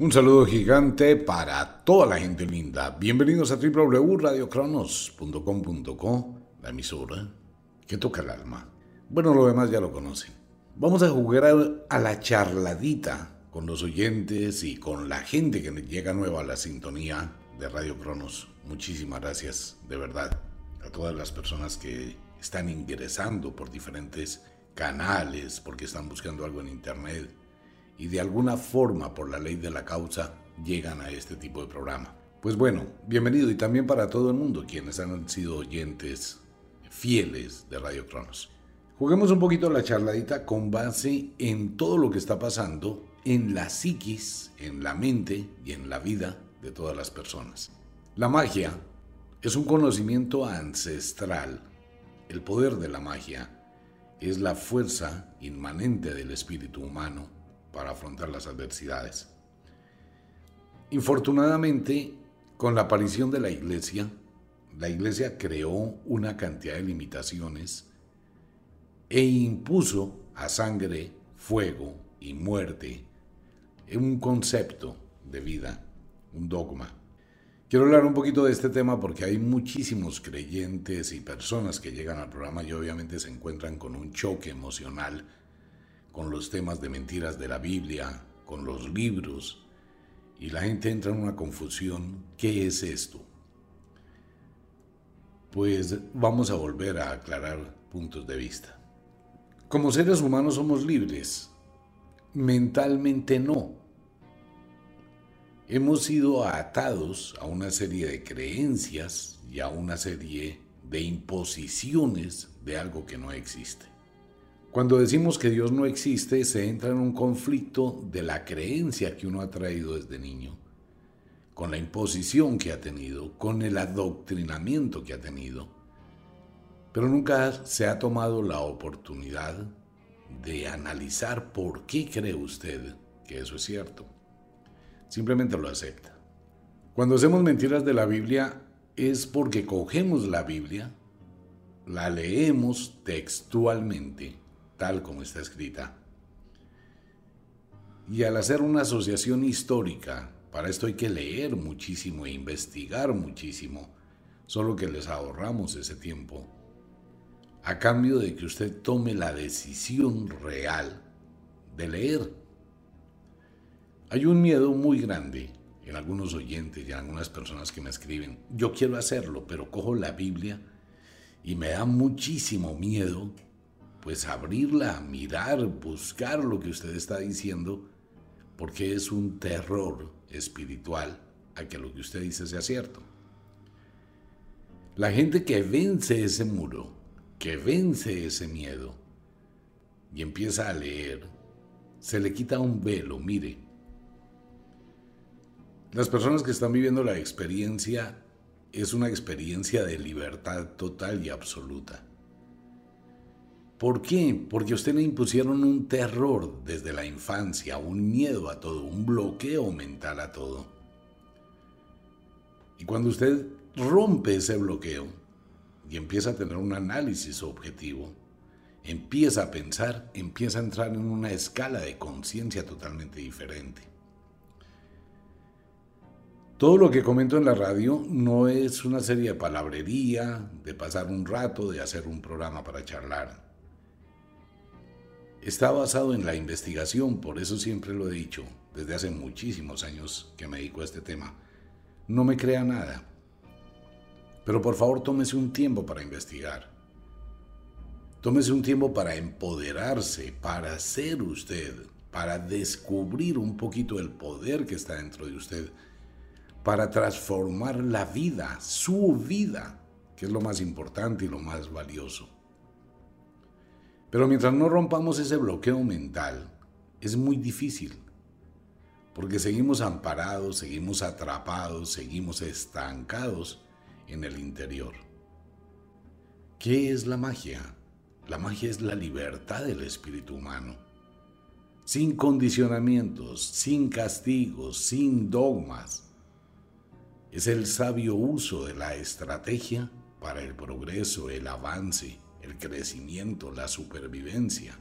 Un saludo gigante para toda la gente linda. Bienvenidos a www.radiocronos.com.co, la emisora que toca el alma. Bueno, lo demás ya lo conocen. Vamos a jugar a la charladita con los oyentes y con la gente que llega nueva a la sintonía de Radio Cronos. Muchísimas gracias, de verdad, a todas las personas que están ingresando por diferentes canales, porque están buscando algo en Internet y de alguna forma, por la ley de la causa, llegan a este tipo de programa. Pues bueno, bienvenido y también para todo el mundo quienes han sido oyentes fieles de Radio Cronos. Juguemos un poquito la charladita con base en todo lo que está pasando en la psiquis, en la mente y en la vida de todas las personas. La magia es un conocimiento ancestral. El poder de la magia es la fuerza inmanente del espíritu humano para afrontar las adversidades. Infortunadamente, con la aparición de la iglesia, la iglesia creó una cantidad de limitaciones e impuso a sangre, fuego y muerte un concepto de vida, un dogma. Quiero hablar un poquito de este tema porque hay muchísimos creyentes y personas que llegan al programa y obviamente se encuentran con un choque emocional con los temas de mentiras de la Biblia, con los libros, y la gente entra en una confusión. ¿Qué es esto? Pues vamos a volver a aclarar puntos de vista. Como seres humanos somos libres, mentalmente no. Hemos sido atados a una serie de creencias y a una serie de imposiciones de algo que no existe. Cuando decimos que Dios no existe, se entra en un conflicto de la creencia que uno ha traído desde niño, con la imposición que ha tenido, con el adoctrinamiento que ha tenido, pero nunca se ha tomado la oportunidad de analizar por qué cree usted que eso es cierto. Simplemente lo acepta. Cuando hacemos mentiras de la Biblia es porque cogemos la Biblia, la leemos textualmente tal como está escrita. Y al hacer una asociación histórica, para esto hay que leer muchísimo e investigar muchísimo, solo que les ahorramos ese tiempo, a cambio de que usted tome la decisión real de leer. Hay un miedo muy grande en algunos oyentes y en algunas personas que me escriben, yo quiero hacerlo, pero cojo la Biblia y me da muchísimo miedo pues abrirla, mirar, buscar lo que usted está diciendo, porque es un terror espiritual a que lo que usted dice sea cierto. La gente que vence ese muro, que vence ese miedo y empieza a leer, se le quita un velo, mire. Las personas que están viviendo la experiencia es una experiencia de libertad total y absoluta. ¿Por qué? Porque a usted le impusieron un terror desde la infancia, un miedo a todo, un bloqueo mental a todo. Y cuando usted rompe ese bloqueo y empieza a tener un análisis objetivo, empieza a pensar, empieza a entrar en una escala de conciencia totalmente diferente. Todo lo que comento en la radio no es una serie de palabrería, de pasar un rato, de hacer un programa para charlar está basado en la investigación, por eso siempre lo he dicho, desde hace muchísimos años que me dedico a este tema. No me crea nada, pero por favor tómese un tiempo para investigar. Tómese un tiempo para empoderarse, para ser usted, para descubrir un poquito el poder que está dentro de usted, para transformar la vida, su vida, que es lo más importante y lo más valioso. Pero mientras no rompamos ese bloqueo mental, es muy difícil, porque seguimos amparados, seguimos atrapados, seguimos estancados en el interior. ¿Qué es la magia? La magia es la libertad del espíritu humano, sin condicionamientos, sin castigos, sin dogmas. Es el sabio uso de la estrategia para el progreso, el avance, el crecimiento, la supervivencia.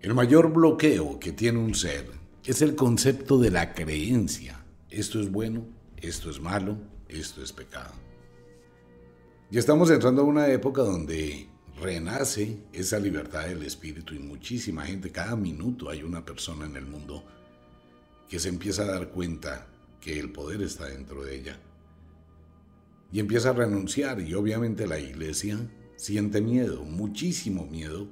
El mayor bloqueo que tiene un ser, es el concepto de la creencia. Esto es bueno, esto es malo, esto es pecado. Y estamos entrando a una época donde renace esa libertad del espíritu y muchísima gente, cada minuto hay una persona en el mundo que se empieza a dar cuenta que el poder está dentro de ella. Y empieza a renunciar y obviamente la iglesia siente miedo, muchísimo miedo,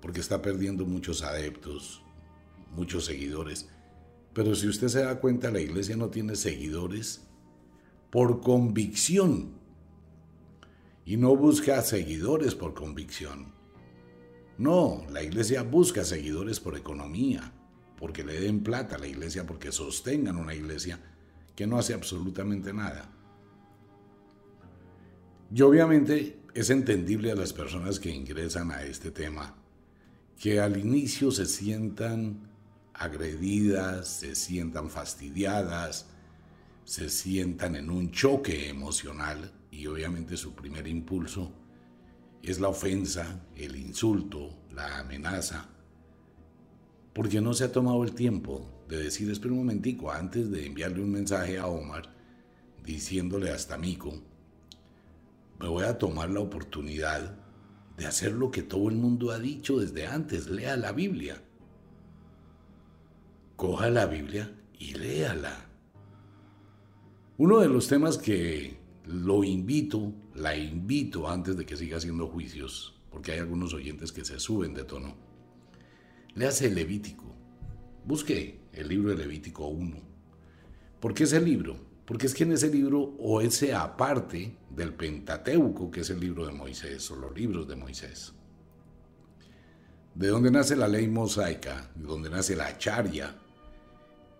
porque está perdiendo muchos adeptos, muchos seguidores. Pero si usted se da cuenta, la iglesia no tiene seguidores por convicción y no busca seguidores por convicción. No, la iglesia busca seguidores por economía, porque le den plata a la iglesia, porque sostengan una iglesia que no hace absolutamente nada. Y obviamente es entendible a las personas que ingresan a este tema que al inicio se sientan agredidas, se sientan fastidiadas, se sientan en un choque emocional y obviamente su primer impulso es la ofensa, el insulto, la amenaza, porque no se ha tomado el tiempo de decir, espera un momentico, antes de enviarle un mensaje a Omar, diciéndole hasta Mico, me voy a tomar la oportunidad de hacer lo que todo el mundo ha dicho desde antes, lea la Biblia. Coja la Biblia y léala. Uno de los temas que lo invito, la invito antes de que siga haciendo juicios, porque hay algunos oyentes que se suben de tono. Léase el Levítico. Busque el libro de Levítico 1. ¿Por qué ese libro? Porque es que en ese libro, o ese aparte del Pentateuco, que es el libro de Moisés, o los libros de Moisés, de donde nace la ley mosaica, de donde nace la charia,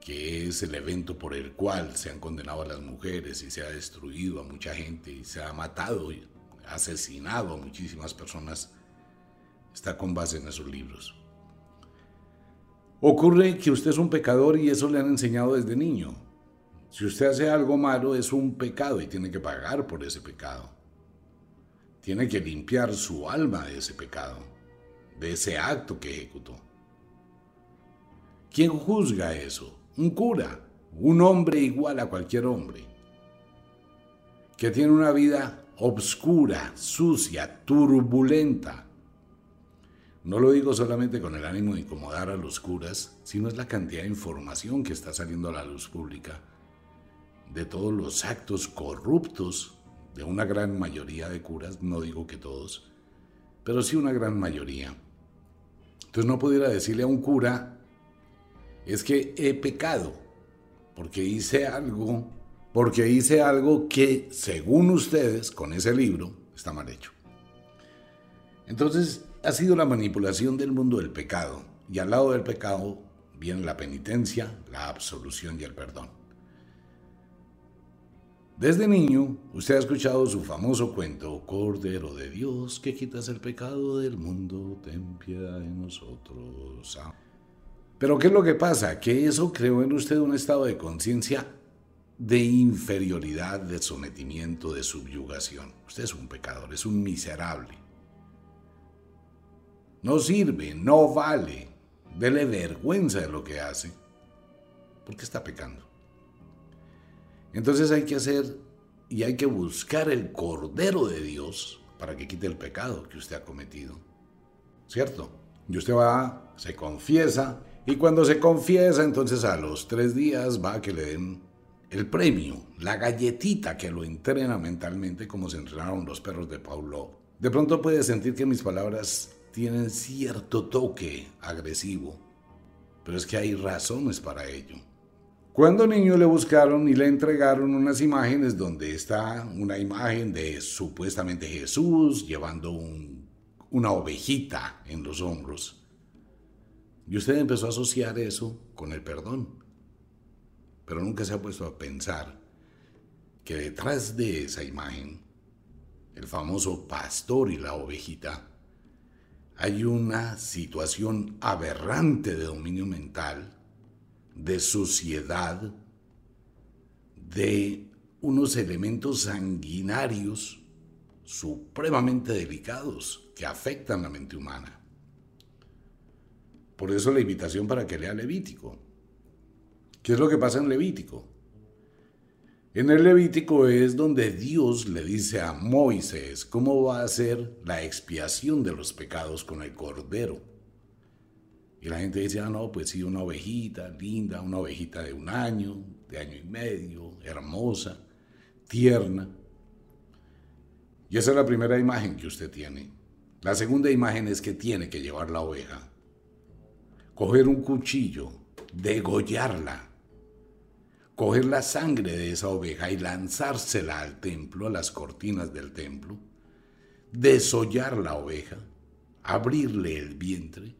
que es el evento por el cual se han condenado a las mujeres y se ha destruido a mucha gente y se ha matado y asesinado a muchísimas personas, está con base en esos libros. Ocurre que usted es un pecador y eso le han enseñado desde niño. Si usted hace algo malo es un pecado y tiene que pagar por ese pecado. Tiene que limpiar su alma de ese pecado, de ese acto que ejecutó. ¿Quién juzga eso? un cura, un hombre igual a cualquier hombre, que tiene una vida obscura, sucia, turbulenta. No lo digo solamente con el ánimo de incomodar a los curas, sino es la cantidad de información que está saliendo a la luz pública de todos los actos corruptos de una gran mayoría de curas, no digo que todos, pero sí una gran mayoría. Entonces no pudiera decirle a un cura, es que he pecado, porque hice algo, porque hice algo que, según ustedes, con ese libro, está mal hecho. Entonces, ha sido la manipulación del mundo del pecado, y al lado del pecado viene la penitencia, la absolución y el perdón. Desde niño, usted ha escuchado su famoso cuento, Cordero de Dios, que quitas el pecado del mundo, ten piedad de nosotros. Pero ¿qué es lo que pasa? Que eso creó en usted un estado de conciencia de inferioridad, de sometimiento, de subyugación. Usted es un pecador, es un miserable. No sirve, no vale. Dele vergüenza de lo que hace. Porque está pecando. Entonces hay que hacer y hay que buscar el Cordero de Dios para que quite el pecado que usted ha cometido. ¿Cierto? Y usted va, se confiesa, y cuando se confiesa, entonces a los tres días va a que le den el premio, la galletita que lo entrena mentalmente como se entrenaron los perros de Paulo. De pronto puede sentir que mis palabras tienen cierto toque agresivo, pero es que hay razones para ello. Cuando niño le buscaron y le entregaron unas imágenes donde está una imagen de supuestamente Jesús llevando una ovejita en los hombros. Y usted empezó a asociar eso con el perdón. Pero nunca se ha puesto a pensar que detrás de esa imagen, el famoso pastor y la ovejita, hay una situación aberrante de dominio mental, de suciedad, de unos elementos sanguinarios supremamente delicados que afectan la mente humana. Por eso la invitación para que lea Levítico. ¿Qué es lo que pasa en Levítico? En el Levítico es donde Dios le dice a Moisés cómo va a hacer la expiación de los pecados con el cordero. Y la gente dice, ah, no, pues sí, una ovejita linda, una ovejita de un año, de año y medio, hermosa, tierna. Y esa es la primera imagen que usted tiene. La segunda imagen es que tiene que llevar la oveja, coger un cuchillo, degollarla coger la sangre de esa oveja y lanzársela al templo, a las cortinas del templo, desollar la oveja, abrirle el vientre,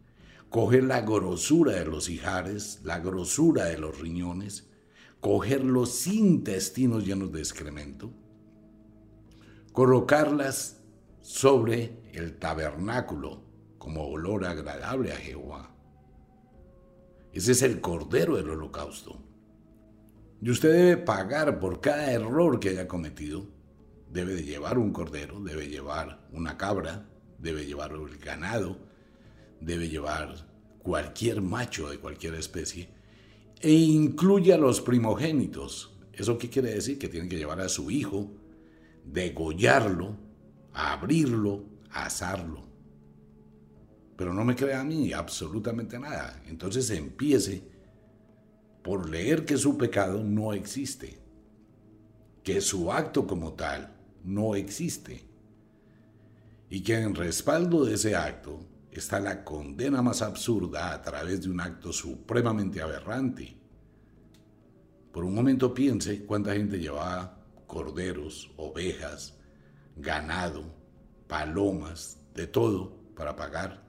coger la grosura de los hijares, la grosura de los riñones, coger los intestinos llenos de excremento, colocarlas sobre el tabernáculo como olor agradable a Jehová. Ese es el cordero del holocausto. Y usted debe pagar por cada error que haya cometido. Debe de llevar un cordero, debe llevar una cabra, debe llevar el ganado, debe llevar cualquier macho de cualquier especie e incluye a los primogénitos. ¿Eso qué quiere decir? Que tienen que llevar a su hijo, degollarlo, abrirlo, asarlo. Pero no me crea a mí absolutamente nada. Entonces empiece por leer que su pecado no existe, que su acto como tal no existe, y que en respaldo de ese acto está la condena más absurda a través de un acto supremamente aberrante. Por un momento piense cuánta gente llevaba corderos, ovejas, ganado, palomas, de todo para pagar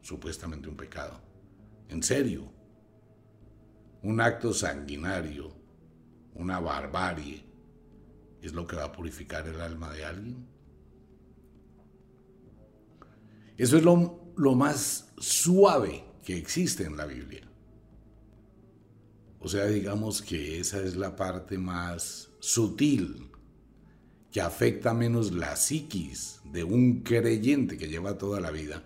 supuestamente un pecado. En serio, un acto sanguinario, una barbarie, es lo que va a purificar el alma de alguien. Eso es lo, lo más suave que existe en la Biblia. O sea, digamos que esa es la parte más sutil, que afecta menos la psiquis de un creyente que lleva toda la vida,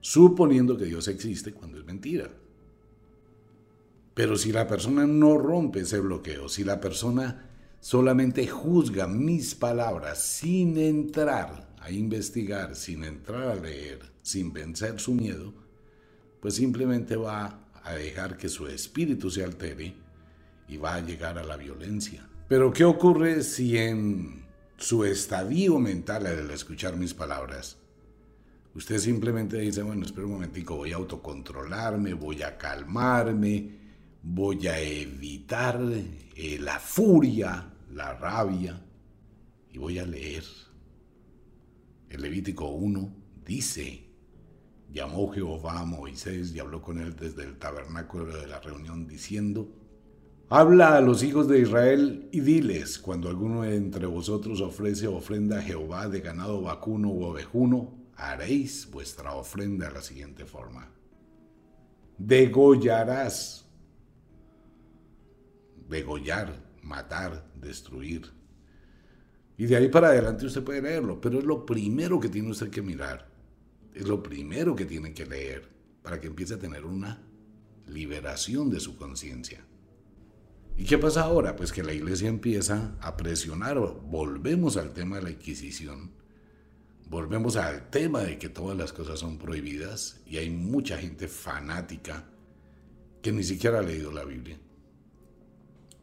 suponiendo que Dios existe cuando es mentira. Pero si la persona no rompe ese bloqueo, si la persona solamente juzga mis palabras sin entrar a investigar, sin entrar a leer, sin vencer su miedo, pues simplemente va a dejar que su espíritu se altere y va a llegar a la violencia. Pero ¿qué ocurre si en su estadio mental al escuchar mis palabras, usted simplemente dice, bueno, espera un momentico, voy a autocontrolarme, voy a calmarme, voy a evitar eh, la furia, la rabia, y voy a leer. El Levítico 1 dice, llamó Jehová a Moisés y habló con él desde el tabernáculo de la reunión diciendo, Habla a los hijos de Israel y diles, cuando alguno entre vosotros ofrece ofrenda a Jehová de ganado vacuno u ovejuno, haréis vuestra ofrenda de la siguiente forma. Degollarás degollar, matar, destruir. Y de ahí para adelante usted puede leerlo, pero es lo primero que tiene usted que mirar, es lo primero que tiene que leer para que empiece a tener una liberación de su conciencia. ¿Y qué pasa ahora? Pues que la iglesia empieza a presionar, volvemos al tema de la Inquisición, volvemos al tema de que todas las cosas son prohibidas y hay mucha gente fanática que ni siquiera ha leído la Biblia.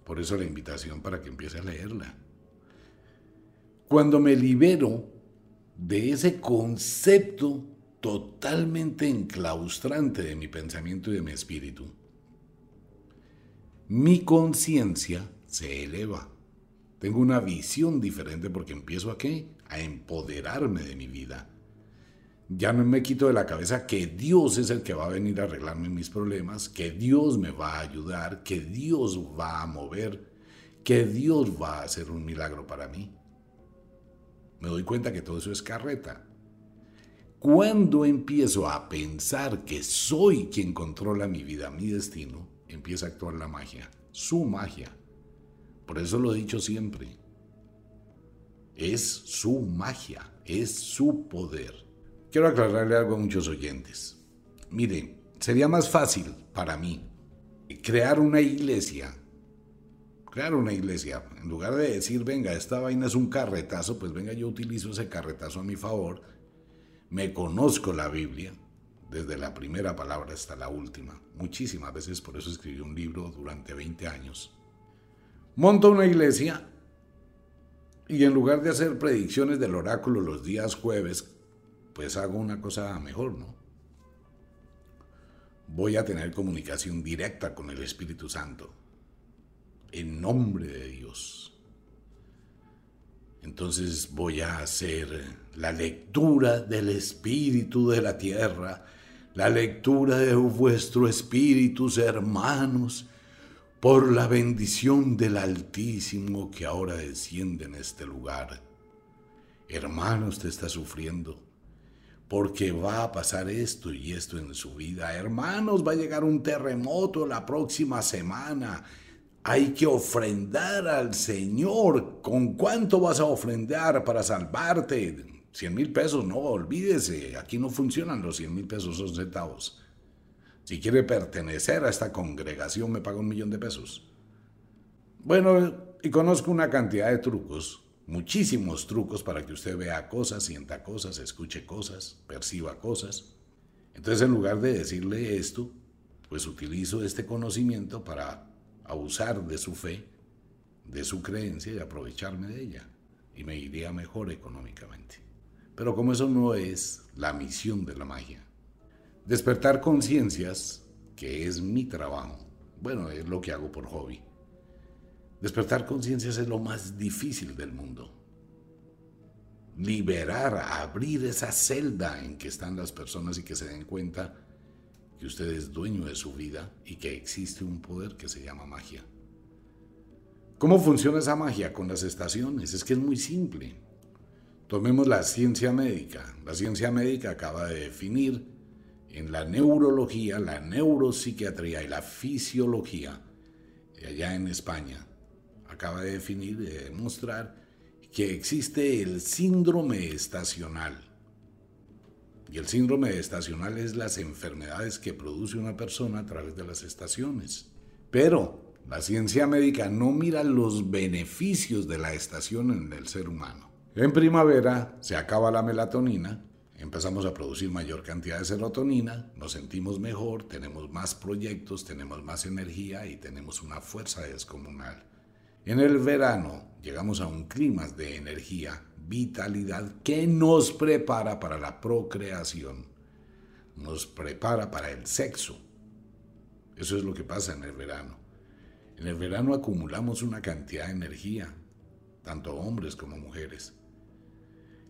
Por eso la invitación para que empiece a leerla. Cuando me libero de ese concepto totalmente enclaustrante de mi pensamiento y de mi espíritu, mi conciencia se eleva. Tengo una visión diferente porque empiezo a qué? A empoderarme de mi vida ya no me quito de la cabeza que Dios es el que va a venir a arreglarme mis problemas, que Dios me va a ayudar, que Dios va a mover, que Dios va a hacer un milagro para mí. Me doy cuenta que todo eso es carreta. Cuando empiezo a pensar que soy quien controla mi vida, mi destino, empieza a actuar la magia, su magia. Por eso lo he dicho siempre. Es su magia, es su poder. Quiero aclararle algo a muchos oyentes. Miren, sería más fácil para mí crear una iglesia, crear una iglesia, en lugar de decir, venga, esta vaina es un carretazo, pues venga, yo utilizo ese carretazo a mi favor, me conozco la Biblia, desde la primera palabra hasta la última, muchísimas veces, por eso escribí un libro durante 20 años. Monto una iglesia y en lugar de hacer predicciones del oráculo los días jueves, pues hago una cosa mejor, ¿no? Voy a tener comunicación directa con el Espíritu Santo, en nombre de Dios. Entonces voy a hacer la lectura del Espíritu de la tierra, la lectura de vuestro Espíritu, hermanos, por la bendición del Altísimo que ahora desciende en este lugar. Hermanos, te está sufriendo, porque va a pasar esto y esto en su vida. Hermanos, va a llegar un terremoto la próxima semana. Hay que ofrendar al Señor. ¿Con cuánto vas a ofrendar para salvarte? Cien mil pesos, no, olvídese. Aquí no funcionan los cien mil pesos, son centavos. Si quiere pertenecer a esta congregación, me paga un millón de pesos. Bueno, y conozco una cantidad de trucos, muchísimos trucos para que usted vea cosas, sienta cosas, escuche cosas, perciba cosas. Entonces, en lugar de decirle esto, pues utilizo este conocimiento para abusar de su fe, de su creencia y aprovecharme de ella. Y me iría mejor económicamente. Pero como eso no es la misión de la magia, Despertar conciencias, que es mi trabajo, bueno, es lo que hago por hobby. Despertar conciencias es lo más difícil del mundo. Liberar, abrir esa celda en que están las personas y que se den cuenta que usted es dueño de su vida y que existe un poder que se llama magia. ¿Cómo funciona esa magia con las estaciones? Es que es muy simple. Tomemos la ciencia médica. La ciencia médica acaba de definir en la neurología, la neuropsiquiatría y la fisiología, allá en España, acaba de definir, de demostrar que existe el síndrome estacional. Y el síndrome estacional es las enfermedades que produce una persona a través de las estaciones. Pero la ciencia médica no mira los beneficios de la estación en el ser humano. En primavera se acaba la melatonina empezamos a producir mayor cantidad de serotonina, nos sentimos mejor, tenemos más proyectos, tenemos más energía y tenemos una fuerza descomunal. En el verano llegamos a un clima de energía, vitalidad que nos prepara para la procreación, nos prepara para el sexo. Eso es lo que pasa en el verano. En el verano acumulamos una cantidad de energía, tanto hombres como mujeres.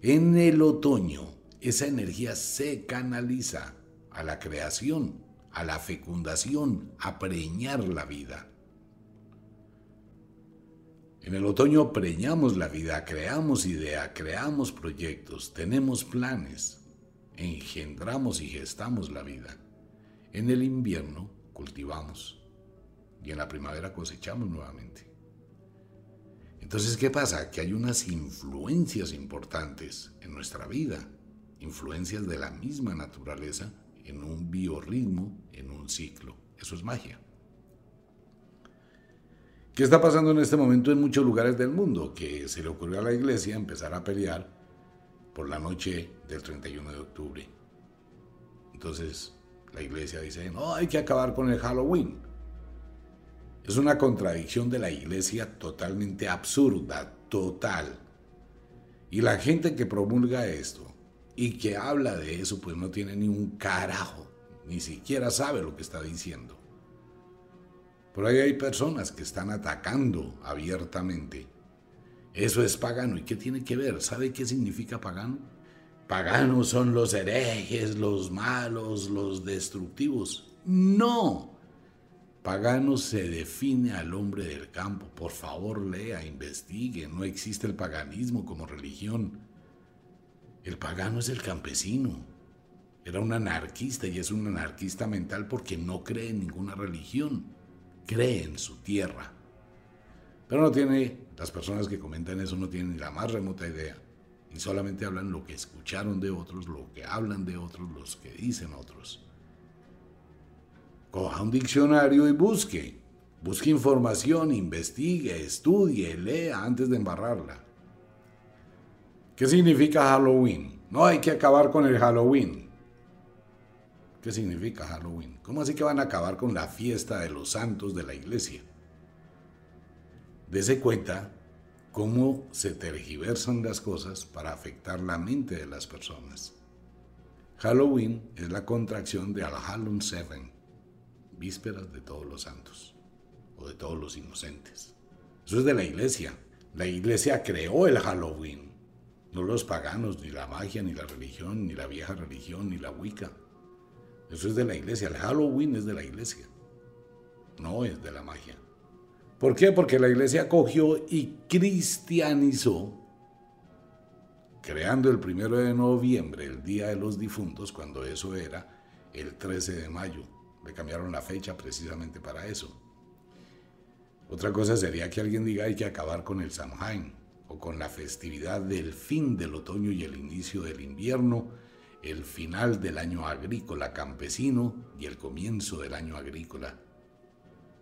En el otoño esa energía se canaliza a la creación, a la fecundación, a preñar la vida. En el otoño preñamos la vida, creamos idea, creamos proyectos, tenemos planes, engendramos y gestamos la vida. En el invierno cultivamos y en la primavera cosechamos nuevamente. Entonces, ¿qué pasa? Que hay unas influencias importantes en nuestra vida influencias de la misma naturaleza en un biorritmo, en un ciclo. Eso es magia. ¿Qué está pasando en este momento en muchos lugares del mundo? Que se le ocurrió a la iglesia empezar a pelear por la noche del 31 de octubre. Entonces la iglesia dice, no, hay que acabar con el Halloween. Es una contradicción de la iglesia totalmente absurda, total. Y la gente que promulga esto y que habla de eso, pues no tiene ni un carajo, ni siquiera sabe lo que está diciendo. Por ahí hay personas que están atacando abiertamente. Eso es pagano. ¿Y qué tiene que ver? ¿Sabe qué significa pagano? Paganos son los herejes, los malos, los destructivos. No. Pagano se define al hombre del campo. Por favor, lea, investigue. No existe el paganismo como religión. El pagano es el campesino. Era un anarquista y es un anarquista mental porque no cree en ninguna religión. Cree en su tierra. Pero no tiene, las personas que comentan eso no tienen ni la más remota idea. Y solamente hablan lo que escucharon de otros, lo que hablan de otros, los que dicen otros. coja un diccionario y busque. Busque información, investigue, estudie, lea antes de embarrarla. ¿Qué significa Halloween? No hay que acabar con el Halloween. ¿Qué significa Halloween? ¿Cómo así que van a acabar con la fiesta de los santos de la iglesia? Dese cuenta cómo se tergiversan las cosas para afectar la mente de las personas. Halloween es la contracción de Al Halloween Seven, vísperas de todos los santos o de todos los inocentes. Eso es de la iglesia. La iglesia creó el Halloween, no los paganos, ni la magia, ni la religión, ni la vieja religión, ni la Wicca. Eso es de la iglesia. El Halloween es de la iglesia, no es de la magia. ¿Por qué? Porque la iglesia cogió y cristianizó creando el primero de noviembre, el Día de los Difuntos, cuando eso era el 13 de mayo. Le cambiaron la fecha precisamente para eso. Otra cosa sería que alguien diga hay que acabar con el Samhain o con la festividad del fin del otoño y el inicio del invierno, el final del año agrícola campesino y el comienzo del año agrícola.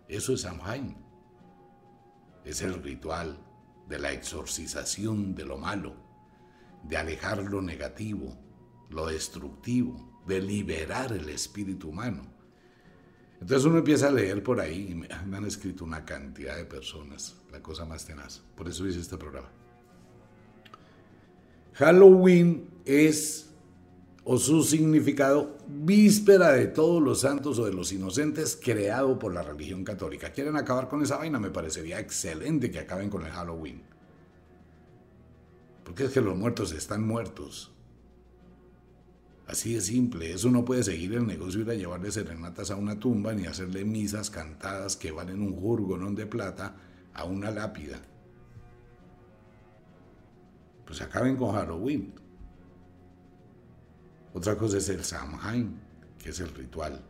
Eso es Samhain. Es el ritual de la exorcización de lo malo de alejar lo negativo, lo destructivo, de liberar el espíritu humano. Entonces uno empieza a leer por ahí y me, han escrito una cantidad de personas, la cosa más tenaz. Por eso hice este programa. Halloween es, o su significado, víspera de todos los santos o de los inocentes, creado por la religión católica. ¿Quieren acabar con esa vaina? Me parecería excelente que acaben con el Halloween. Porque es que los muertos están muertos. Así de simple, eso no puede seguir el negocio ir a llevarle serenatas a una tumba ni hacerle misas cantadas que valen un jurgonón de plata a una lápida. Pues acaben con Halloween. Otra cosa es el Samhain, que es el ritual.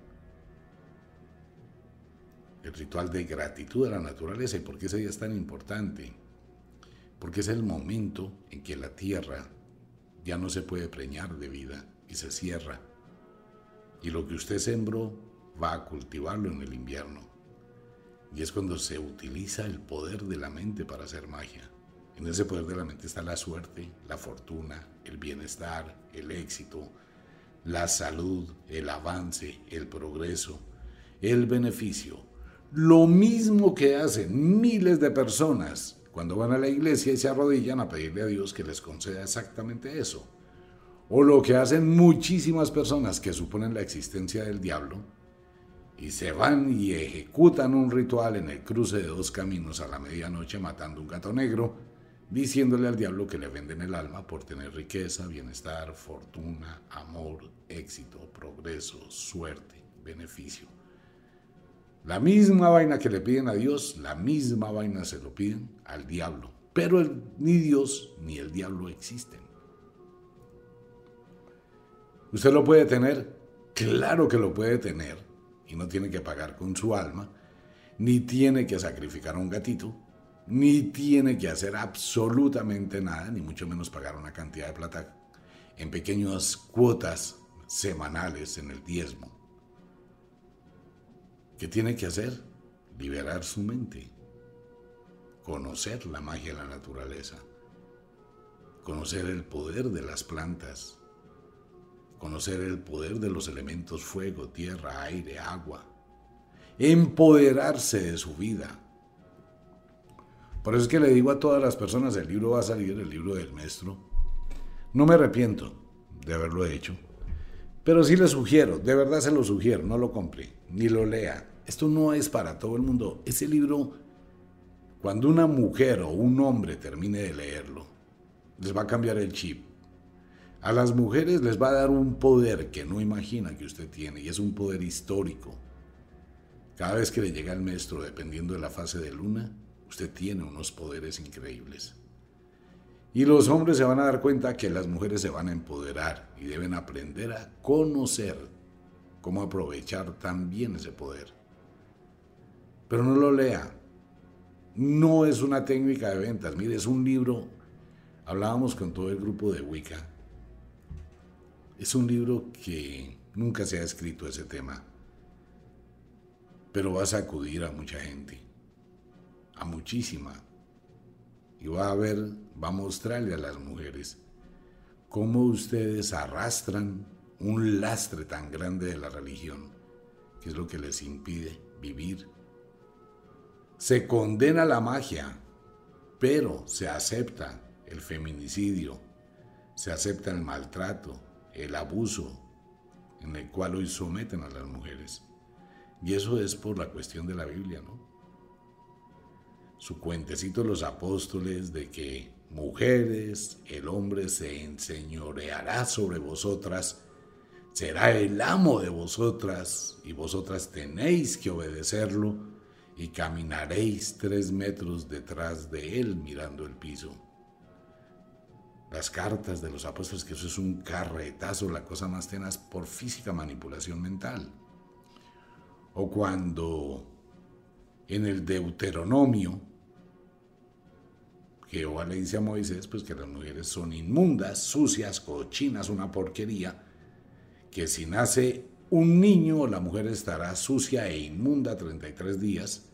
El ritual de gratitud a la naturaleza. ¿Y por qué ese día es tan importante? porque es el momento en que la tierra ya no se puede preñar de vida y se cierra. Y lo que usted sembró va a cultivarlo en el invierno. Y es cuando se utiliza el poder de la mente para hacer magia. En ese poder de la mente está la suerte, la fortuna, el bienestar, el éxito, la salud, el avance, el progreso, el beneficio. Lo mismo que hacen miles de personas cuando van a la iglesia y se arrodillan a pedirle a Dios que les conceda exactamente eso. O lo que hacen muchísimas personas que suponen la existencia del diablo y se van y ejecutan un ritual en el cruce de dos caminos a la medianoche matando un gato negro, diciéndole al diablo que le venden el alma por tener riqueza, bienestar, fortuna, amor, éxito, progreso, suerte, beneficio. La misma vaina que le piden a Dios, la misma vaina se lo piden al diablo. Pero ni Dios ni el diablo existen. ¿Usted lo puede tener? Claro que lo puede tener. Y no tiene que pagar con su alma, ni tiene que sacrificar a un gatito, ni tiene que hacer absolutamente nada, ni mucho menos pagar una cantidad de plata en pequeñas cuotas semanales en el diezmo. ¿Qué tiene que hacer? Liberar su mente, conocer la magia de la naturaleza, conocer el poder de las plantas, conocer el poder de los elementos fuego, tierra, aire, agua, empoderarse de su vida. Por eso es que le digo a todas las personas, el libro va a salir, el libro del maestro. No me arrepiento de haberlo hecho. Pero sí le sugiero, de verdad se lo sugiero, no lo compre, ni lo lea. Esto no es para todo el mundo. Ese libro, cuando una mujer o un hombre termine de leerlo, les va a cambiar el chip. A las mujeres les va a dar un poder que no imagina que usted tiene y es un poder histórico. Cada vez que le llega el maestro, dependiendo de la fase de luna, usted tiene unos poderes increíbles. Y los hombres se van a dar cuenta que las mujeres se van a empoderar y deben aprender a conocer cómo aprovechar también ese poder. Pero no lo lea. No es una técnica de ventas. Mire, es un libro. Hablábamos con todo el grupo de Wicca. Es un libro que nunca se ha escrito ese tema. pero va a sacudir a mucha gente, a muchísima. Y va a ver, va a mostrarle a las mujeres cómo ustedes arrastran un lastre tan grande de la religión, que es lo que les impide vivir. Se condena la magia, pero se acepta el feminicidio, se acepta el maltrato, el abuso en el cual hoy someten a las mujeres. Y eso es por la cuestión de la Biblia, ¿no? Su cuentecito de los apóstoles de que mujeres, el hombre se enseñoreará sobre vosotras, será el amo de vosotras y vosotras tenéis que obedecerlo y caminaréis tres metros detrás de él mirando el piso. Las cartas de los apóstoles, que eso es un carretazo, la cosa más tenaz por física manipulación mental. O cuando en el Deuteronomio, Jehová le dice a Moisés pues que las mujeres son inmundas, sucias, cochinas, una porquería, que si nace un niño la mujer estará sucia e inmunda 33 días,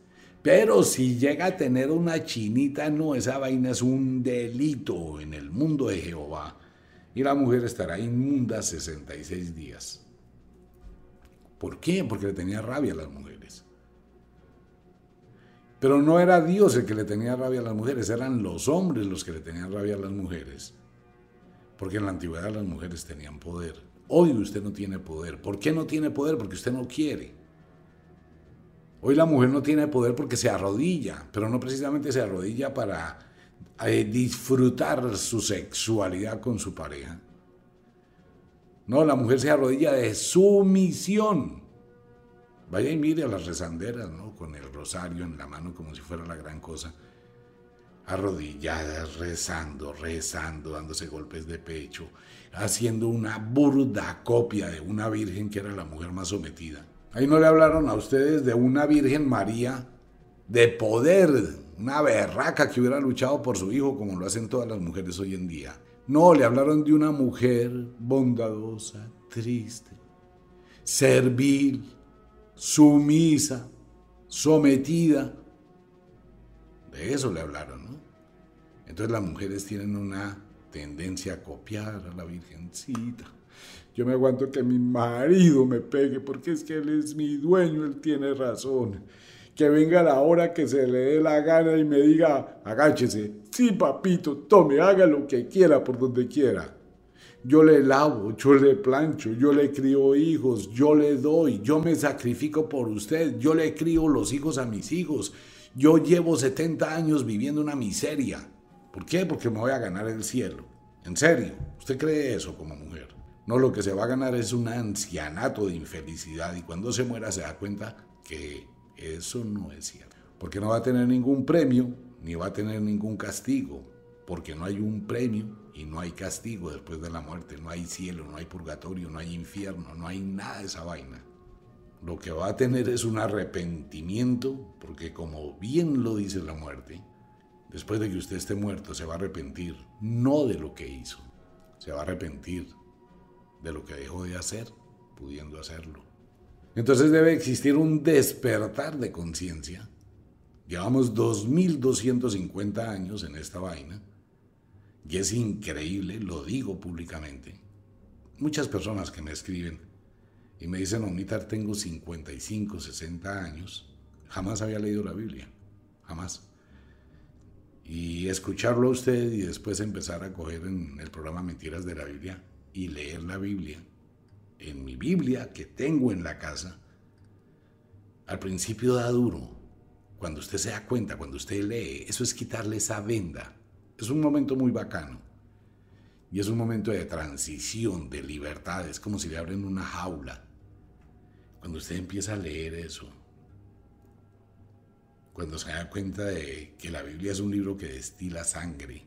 pero si llega a tener una chinita, no, esa vaina es un delito en el mundo de Jehová. Y la mujer estará inmunda 66 días. ¿Por qué? Porque le tenía rabia a las mujeres. Pero no era Dios el que le tenía rabia a las mujeres, eran los hombres los que le tenían rabia a las mujeres. Porque en la antigüedad las mujeres tenían poder. Hoy usted no tiene poder. ¿Por qué no tiene poder? Porque usted no quiere. Hoy la mujer no tiene poder porque se arrodilla, pero no precisamente se arrodilla para eh, disfrutar su sexualidad con su pareja. No, la mujer se arrodilla de sumisión. Vaya y mire a las rezanderas, ¿no? Con el rosario en la mano como si fuera la gran cosa. Arrodilladas, rezando, rezando, dándose golpes de pecho, haciendo una burda copia de una virgen que era la mujer más sometida. Ahí no le hablaron a ustedes de una Virgen María de poder, una berraca que hubiera luchado por su hijo como lo hacen todas las mujeres hoy en día. No, le hablaron de una mujer bondadosa, triste, servil, sumisa, sometida. De eso le hablaron, ¿no? Entonces las mujeres tienen una tendencia a copiar a la Virgencita. Yo me aguanto que mi marido me pegue porque es que él es mi dueño, él tiene razón. Que venga la hora que se le dé la gana y me diga, agáchese. Sí, papito, tome, haga lo que quiera por donde quiera. Yo le lavo, yo le plancho, yo le crío hijos, yo le doy, yo me sacrifico por usted, yo le crío los hijos a mis hijos. Yo llevo 70 años viviendo una miseria. ¿Por qué? Porque me voy a ganar el cielo. En serio, ¿usted cree eso como mujer? No, lo que se va a ganar es un ancianato de infelicidad y cuando se muera se da cuenta que eso no es cierto. Porque no va a tener ningún premio ni va a tener ningún castigo. Porque no hay un premio y no hay castigo después de la muerte. No hay cielo, no hay purgatorio, no hay infierno, no hay nada de esa vaina. Lo que va a tener es un arrepentimiento, porque como bien lo dice la muerte, después de que usted esté muerto se va a arrepentir, no de lo que hizo, se va a arrepentir de lo que dejó de hacer, pudiendo hacerlo. Entonces debe existir un despertar de conciencia. Llevamos 2.250 años en esta vaina y es increíble, lo digo públicamente. Muchas personas que me escriben y me dicen, Omitar, tengo 55, 60 años, jamás había leído la Biblia, jamás. Y escucharlo a usted y después empezar a coger en el programa Mentiras de la Biblia, y leer la Biblia, en mi Biblia que tengo en la casa, al principio da duro. Cuando usted se da cuenta, cuando usted lee, eso es quitarle esa venda. Es un momento muy bacano. Y es un momento de transición, de libertad. Es como si le abren una jaula. Cuando usted empieza a leer eso, cuando se da cuenta de que la Biblia es un libro que destila sangre,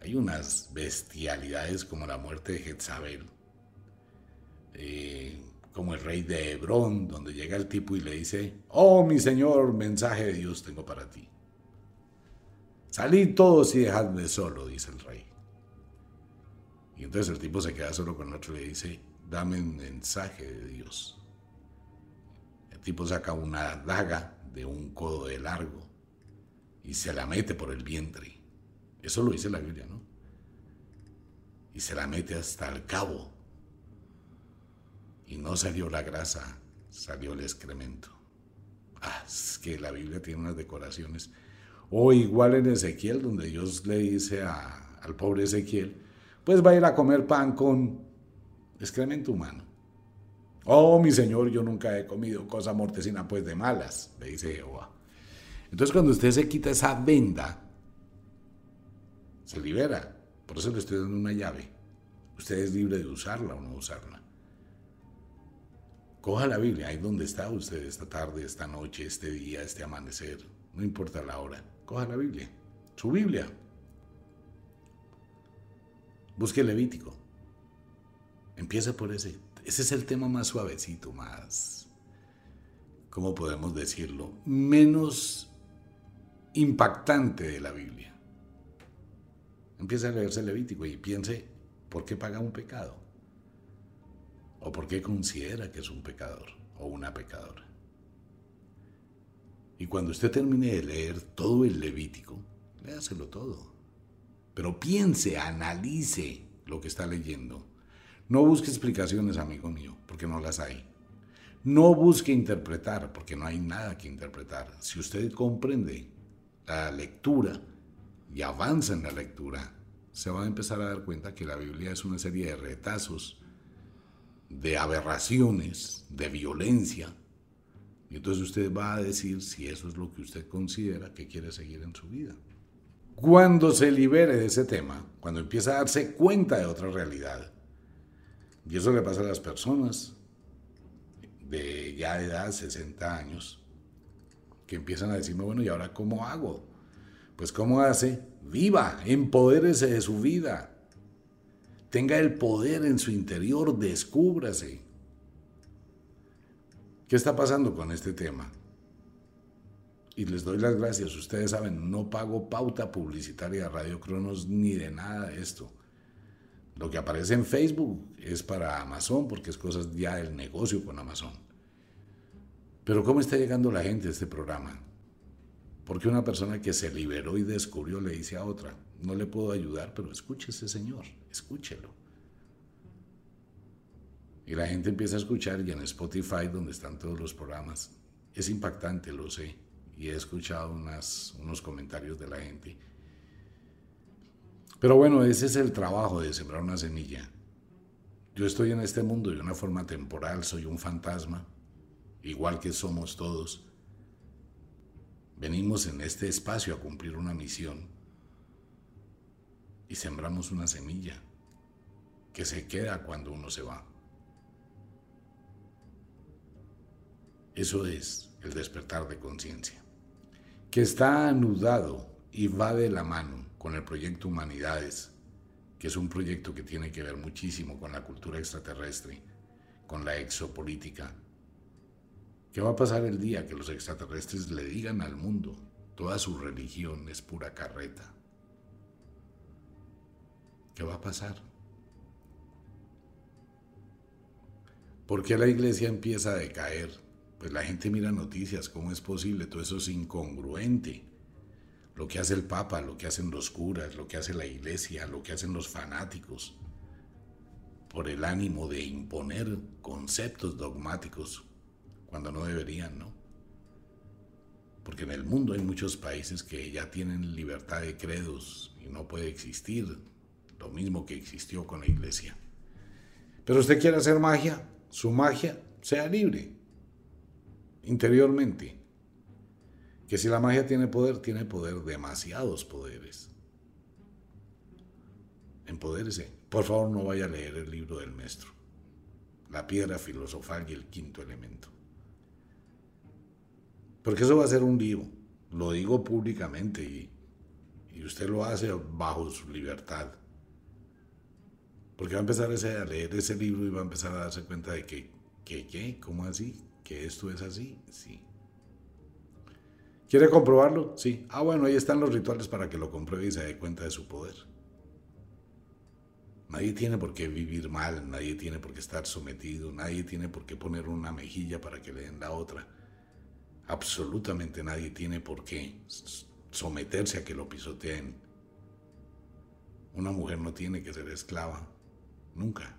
hay unas bestialidades como la muerte de Jezabel, eh, como el rey de Hebrón, donde llega el tipo y le dice, oh mi señor, mensaje de Dios tengo para ti. Salid todos y dejadme solo, dice el rey. Y entonces el tipo se queda solo con el otro y le dice, dame un mensaje de Dios. El tipo saca una daga de un codo de largo y se la mete por el vientre. Eso lo dice la Biblia, ¿no? Y se la mete hasta el cabo. Y no salió la grasa, salió el excremento. Ah, es que la Biblia tiene unas decoraciones. O igual en Ezequiel, donde Dios le dice al pobre Ezequiel, pues va a ir a comer pan con excremento humano. Oh, mi Señor, yo nunca he comido cosa mortecina, pues de malas, le dice Jehová. Entonces cuando usted se quita esa venda, se libera. Por eso le estoy dando una llave. Usted es libre de usarla o no usarla. Coja la Biblia, ahí donde está usted esta tarde, esta noche, este día, este amanecer, no importa la hora. Coja la Biblia, su Biblia. Busque Levítico. Empieza por ese. Ese es el tema más suavecito, más, ¿cómo podemos decirlo? Menos impactante de la Biblia. Empieza a leerse Levítico y piense, ¿por qué paga un pecado? ¿O por qué considera que es un pecador o una pecadora? Y cuando usted termine de leer todo el Levítico, léaselo todo. Pero piense, analice lo que está leyendo. No busque explicaciones, amigo mío, porque no las hay. No busque interpretar, porque no hay nada que interpretar. Si usted comprende la lectura y avanza en la lectura, se va a empezar a dar cuenta que la Biblia es una serie de retazos de aberraciones, de violencia. Y entonces usted va a decir si eso es lo que usted considera que quiere seguir en su vida. Cuando se libere de ese tema, cuando empieza a darse cuenta de otra realidad, y eso le pasa a las personas de ya edad, 60 años, que empiezan a decirme, bueno, ¿y ahora cómo hago? Pues ¿cómo hace? Viva, empodérese de su vida, tenga el poder en su interior, descúbrase. ¿Qué está pasando con este tema? Y les doy las gracias. Ustedes saben, no pago pauta publicitaria de Radio Cronos ni de nada de esto. Lo que aparece en Facebook es para Amazon porque es cosas ya del negocio con Amazon. Pero ¿cómo está llegando la gente a este programa? Porque una persona que se liberó y descubrió le dice a otra, no le puedo ayudar, pero escuche ese señor, escúchelo. Y la gente empieza a escuchar y en Spotify, donde están todos los programas, es impactante, lo sé. Y he escuchado unos comentarios de la gente. Pero bueno, ese es el trabajo de sembrar una semilla. Yo estoy en este mundo de una forma temporal, soy un fantasma, igual que somos todos. Venimos en este espacio a cumplir una misión y sembramos una semilla que se queda cuando uno se va. Eso es el despertar de conciencia, que está anudado y va de la mano con el proyecto Humanidades, que es un proyecto que tiene que ver muchísimo con la cultura extraterrestre, con la exopolítica. ¿Qué va a pasar el día que los extraterrestres le digan al mundo toda su religión es pura carreta? ¿Qué va a pasar? ¿Por qué la iglesia empieza a decaer? Pues la gente mira noticias, ¿cómo es posible? Todo eso es incongruente. Lo que hace el Papa, lo que hacen los curas, lo que hace la iglesia, lo que hacen los fanáticos, por el ánimo de imponer conceptos dogmáticos cuando no deberían, ¿no? Porque en el mundo hay muchos países que ya tienen libertad de credos y no puede existir lo mismo que existió con la iglesia. Pero usted quiere hacer magia, su magia sea libre, interiormente. Que si la magia tiene poder, tiene poder, demasiados poderes. Empodérese. Por favor, no vaya a leer el libro del maestro, La piedra filosofal y el quinto elemento. Porque eso va a ser un lío. Lo digo públicamente y, y usted lo hace bajo su libertad. Porque va a empezar a leer ese libro y va a empezar a darse cuenta de que, que ¿qué? ¿Cómo así? ¿Que esto es así? Sí. ¿Quiere comprobarlo? Sí. Ah, bueno, ahí están los rituales para que lo compruebe y se dé cuenta de su poder. Nadie tiene por qué vivir mal, nadie tiene por qué estar sometido, nadie tiene por qué poner una mejilla para que le den la otra. Absolutamente nadie tiene por qué someterse a que lo pisoteen. Una mujer no tiene que ser esclava, nunca.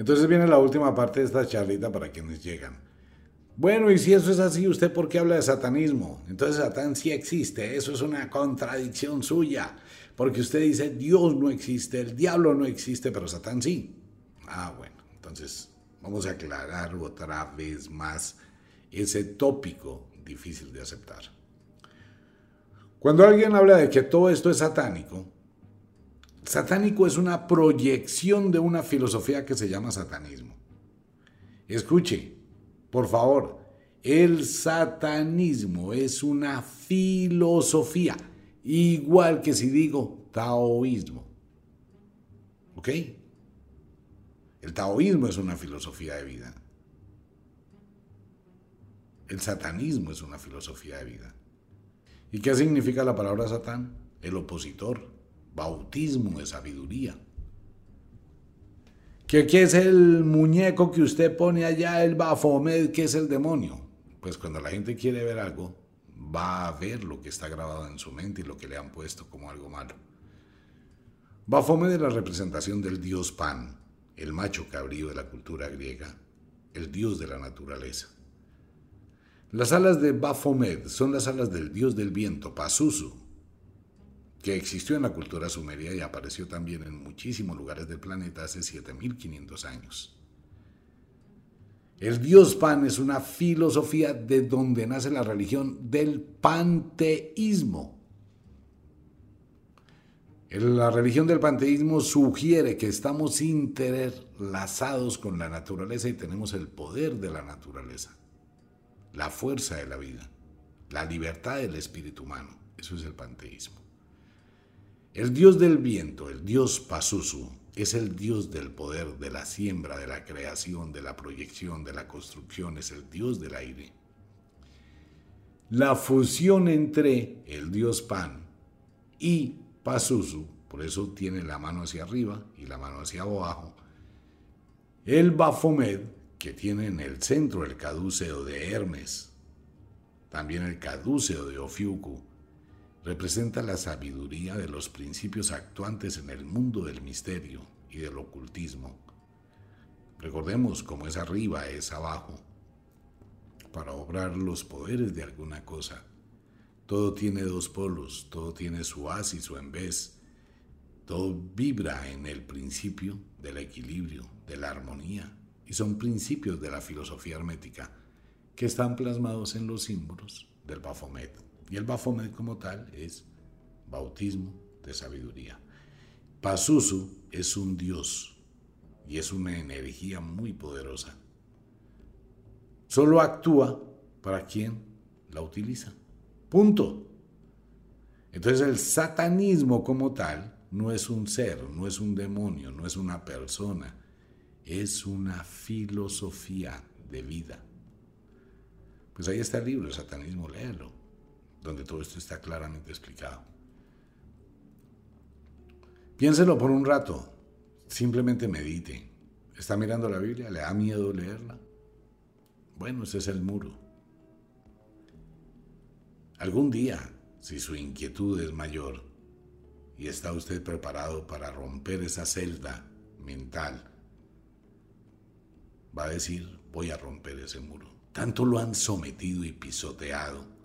Entonces viene la última parte de esta charlita para quienes llegan. Bueno, y si eso es así, ¿usted por qué habla de satanismo? Entonces Satán sí existe, eso es una contradicción suya, porque usted dice Dios no existe, el diablo no existe, pero Satán sí. Ah, bueno, entonces vamos a aclarar otra vez más ese tópico difícil de aceptar. Cuando alguien habla de que todo esto es satánico, satánico es una proyección de una filosofía que se llama satanismo. Escuche, por favor, el satanismo es una filosofía, igual que si digo taoísmo. ¿Ok? El taoísmo es una filosofía de vida. El satanismo es una filosofía de vida. ¿Y qué significa la palabra satán? El opositor, bautismo de sabiduría. ¿Qué, es el muñeco que usted pone allá, el Bafomed, que es el demonio? Pues cuando la gente quiere ver algo, va a ver lo que está grabado en su mente y lo que le han puesto como algo malo. Bafomed es la representación del dios Pan, el macho cabrío de la cultura griega, el dios de la naturaleza. Las alas de Baphomet son las alas del dios del viento, Pazuzu, que existió en la cultura sumeria y apareció también en muchísimos lugares del planeta hace 7500 años. El dios Pan es una filosofía de donde nace la religión del panteísmo. La religión del panteísmo sugiere que estamos interlazados con la naturaleza y tenemos el poder de la naturaleza, la fuerza de la vida, la libertad del espíritu humano. Eso es el panteísmo. El dios del viento, el dios Pazuzu, es el dios del poder, de la siembra, de la creación, de la proyección, de la construcción, es el dios del aire. La fusión entre el dios Pan y Pazuzu, por eso tiene la mano hacia arriba y la mano hacia abajo, el Baphomet, que tiene en el centro el caduceo de Hermes, también el caduceo de Ofiuku, representa la sabiduría de los principios actuantes en el mundo del misterio y del ocultismo. Recordemos cómo es arriba es abajo. Para obrar los poderes de alguna cosa, todo tiene dos polos, todo tiene su as y su en vez. Todo vibra en el principio del equilibrio, de la armonía, y son principios de la filosofía hermética que están plasmados en los símbolos del Baphomet. Y el Baphomet como tal es bautismo de sabiduría. Pazuzu es un dios y es una energía muy poderosa. Solo actúa para quien la utiliza. Punto. Entonces el satanismo como tal no es un ser, no es un demonio, no es una persona, es una filosofía de vida. Pues ahí está el libro, el satanismo, léelo donde todo esto está claramente explicado. Piénselo por un rato, simplemente medite. ¿Está mirando la Biblia? ¿Le da miedo leerla? Bueno, ese es el muro. Algún día, si su inquietud es mayor y está usted preparado para romper esa celda mental, va a decir, voy a romper ese muro. Tanto lo han sometido y pisoteado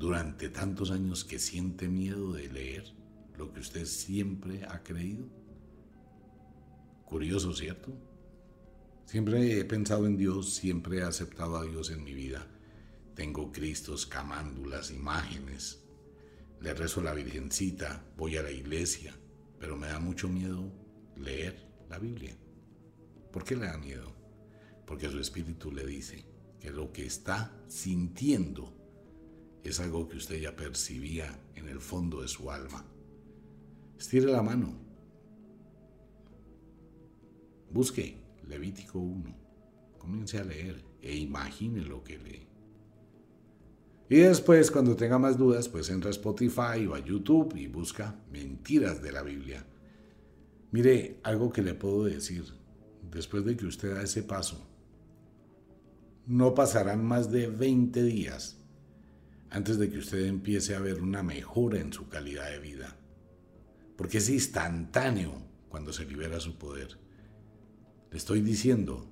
durante tantos años que siente miedo de leer lo que usted siempre ha creído? Curioso, ¿cierto? Siempre he pensado en Dios, siempre he aceptado a Dios en mi vida. Tengo cristos, camándulas, imágenes. Le rezo a la Virgencita, voy a la iglesia, pero me da mucho miedo leer la Biblia. ¿Por qué le da miedo? Porque su espíritu le dice que lo que está sintiendo es algo que usted ya percibía en el fondo de su alma. Estire la mano. Busque Levítico 1. Comience a leer e imagine lo que lee. Y después, cuando tenga más dudas, pues entra a Spotify o a YouTube y busca mentiras de la Biblia. Mire, algo que le puedo decir, después de que usted da ese paso, no pasarán más de 20 días antes de que usted empiece a ver una mejora en su calidad de vida. Porque es instantáneo cuando se libera su poder. Le estoy diciendo,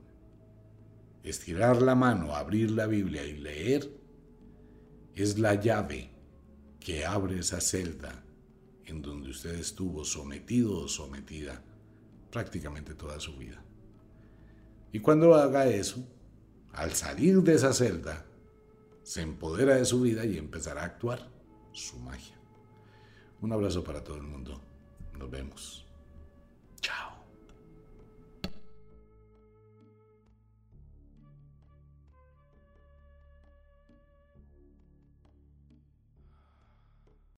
estirar la mano, abrir la Biblia y leer es la llave que abre esa celda en donde usted estuvo sometido o sometida prácticamente toda su vida. Y cuando haga eso, al salir de esa celda, se empodera de su vida y empezará a actuar su magia. Un abrazo para todo el mundo. Nos vemos. Chao.